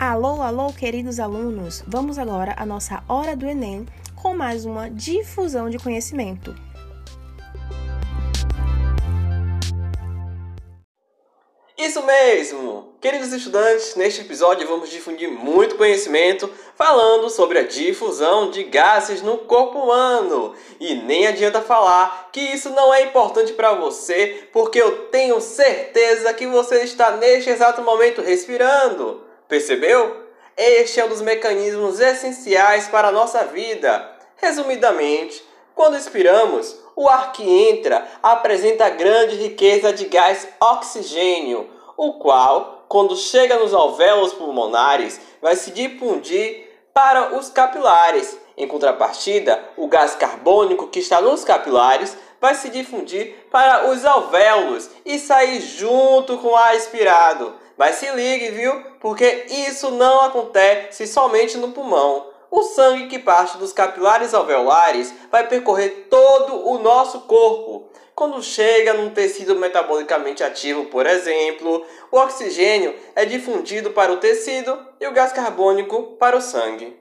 Alô, alô, queridos alunos! Vamos agora à nossa hora do Enem com mais uma difusão de conhecimento. Isso mesmo! Queridos estudantes, neste episódio vamos difundir muito conhecimento falando sobre a difusão de gases no corpo humano. E nem adianta falar que isso não é importante para você, porque eu tenho certeza que você está neste exato momento respirando. Percebeu? Este é um dos mecanismos essenciais para a nossa vida. Resumidamente, quando expiramos, o ar que entra apresenta grande riqueza de gás oxigênio, o qual, quando chega nos alvéolos pulmonares, vai se difundir para os capilares. Em contrapartida, o gás carbônico que está nos capilares vai se difundir para os alvéolos e sair junto com o ar expirado. Mas se ligue, viu? Porque isso não acontece somente no pulmão. O sangue que parte dos capilares alveolares vai percorrer todo o nosso corpo. Quando chega num tecido metabolicamente ativo, por exemplo, o oxigênio é difundido para o tecido e o gás carbônico para o sangue.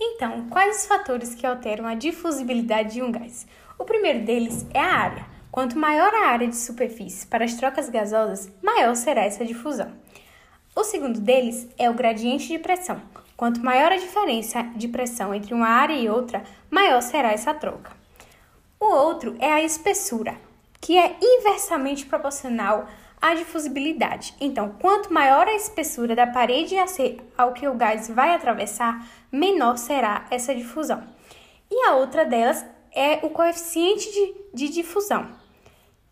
Então, quais os fatores que alteram a difusibilidade de um gás? O primeiro deles é a área. Quanto maior a área de superfície para as trocas gasosas, maior será essa difusão. O segundo deles é o gradiente de pressão. Quanto maior a diferença de pressão entre uma área e outra, maior será essa troca. O outro é a espessura, que é inversamente proporcional à difusibilidade. Então, quanto maior a espessura da parede ao que o gás vai atravessar, menor será essa difusão. E a outra delas é o coeficiente de, de difusão,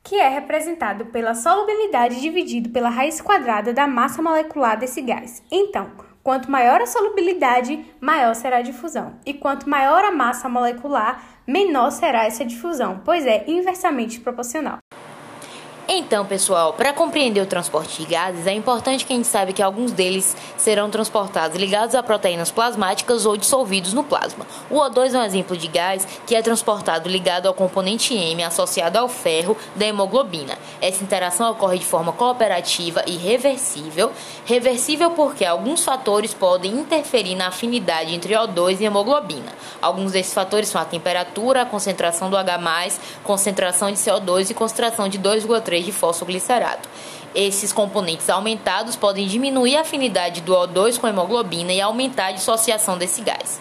que é representado pela solubilidade dividido pela raiz quadrada da massa molecular desse gás. Então, Quanto maior a solubilidade, maior será a difusão. E quanto maior a massa molecular, menor será essa difusão, pois é inversamente proporcional. Então, pessoal, para compreender o transporte de gases, é importante que a gente saiba que alguns deles serão transportados ligados a proteínas plasmáticas ou dissolvidos no plasma. O O2 é um exemplo de gás que é transportado ligado ao componente M associado ao ferro da hemoglobina. Essa interação ocorre de forma cooperativa e reversível. Reversível porque alguns fatores podem interferir na afinidade entre O2 e hemoglobina. Alguns desses fatores são a temperatura, a concentração do H+, concentração de CO2 e concentração de 2,3 de fosfoglicerato. Esses componentes aumentados podem diminuir a afinidade do O2 com a hemoglobina e aumentar a dissociação desse gás.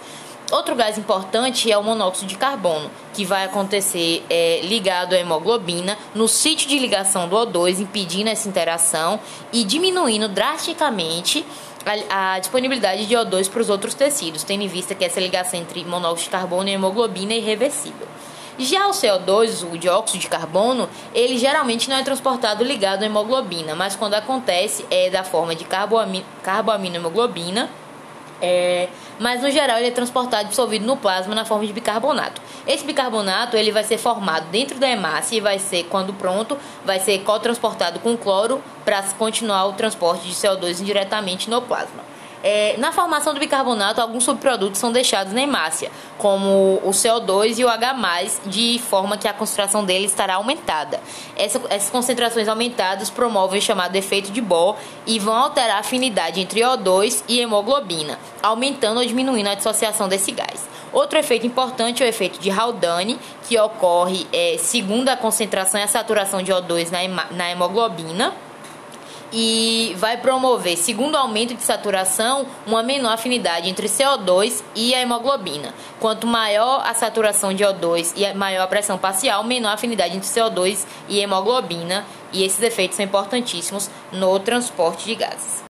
Outro gás importante é o monóxido de carbono, que vai acontecer é, ligado à hemoglobina no sítio de ligação do O2, impedindo essa interação e diminuindo drasticamente a, a disponibilidade de O2 para os outros tecidos, tendo em vista que essa ligação entre monóxido de carbono e hemoglobina é irreversível. Já o CO2, o dióxido de carbono, ele geralmente não é transportado ligado à hemoglobina, mas quando acontece é da forma de carboaminohemoglobina, é, mas no geral ele é transportado dissolvido no plasma na forma de bicarbonato. Esse bicarbonato ele vai ser formado dentro da hemácia e vai ser, quando pronto, vai ser cotransportado com cloro para continuar o transporte de CO2 indiretamente no plasma. É, na formação do bicarbonato, alguns subprodutos são deixados na hemácia, como o CO2 e o H+, de forma que a concentração dele estará aumentada. Essa, essas concentrações aumentadas promovem o chamado efeito de Bohr e vão alterar a afinidade entre O2 e hemoglobina, aumentando ou diminuindo a dissociação desse gás. Outro efeito importante é o efeito de Haldane, que ocorre é, segundo a concentração e a saturação de O2 na, na hemoglobina e vai promover, segundo o aumento de saturação, uma menor afinidade entre CO2 e a hemoglobina. Quanto maior a saturação de O2 e maior a pressão parcial, menor a afinidade entre CO2 e hemoglobina, e esses efeitos são importantíssimos no transporte de gases.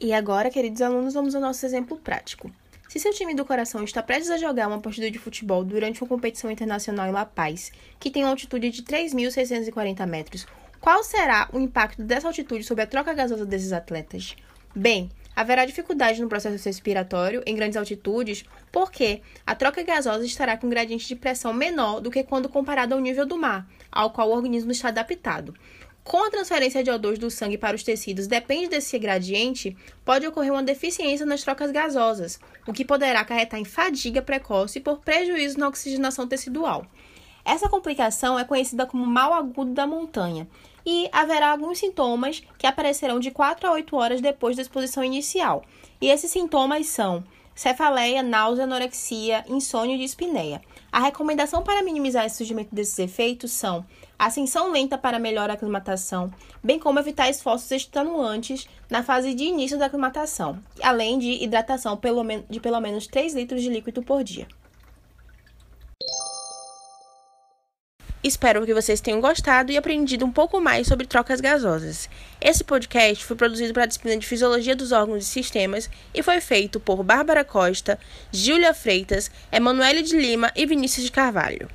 E agora, queridos alunos, vamos ao nosso exemplo prático. Se seu time do coração está prestes a jogar uma partida de futebol durante uma competição internacional em La Paz, que tem uma altitude de 3.640 metros, qual será o impacto dessa altitude sobre a troca gasosa desses atletas? Bem, haverá dificuldade no processo respiratório em grandes altitudes, porque a troca gasosa estará com um gradiente de pressão menor do que quando comparado ao nível do mar, ao qual o organismo está adaptado. Com a transferência de O2 do sangue para os tecidos depende desse gradiente, pode ocorrer uma deficiência nas trocas gasosas, o que poderá acarretar em fadiga precoce por prejuízo na oxigenação tecidual. Essa complicação é conhecida como mal agudo da montanha e haverá alguns sintomas que aparecerão de 4 a 8 horas depois da exposição inicial. E esses sintomas são cefaleia, náusea, anorexia, insônia e dispneia. A recomendação para minimizar o surgimento desses efeitos são ascensão lenta para melhor aclimatação, bem como evitar esforços extenuantes na fase de início da aclimatação, além de hidratação de pelo menos 3 litros de líquido por dia. Espero que vocês tenham gostado e aprendido um pouco mais sobre trocas gasosas. Esse podcast foi produzido para a disciplina de Fisiologia dos Órgãos e Sistemas e foi feito por Bárbara Costa, Júlia Freitas, Emanuele de Lima e Vinícius de Carvalho.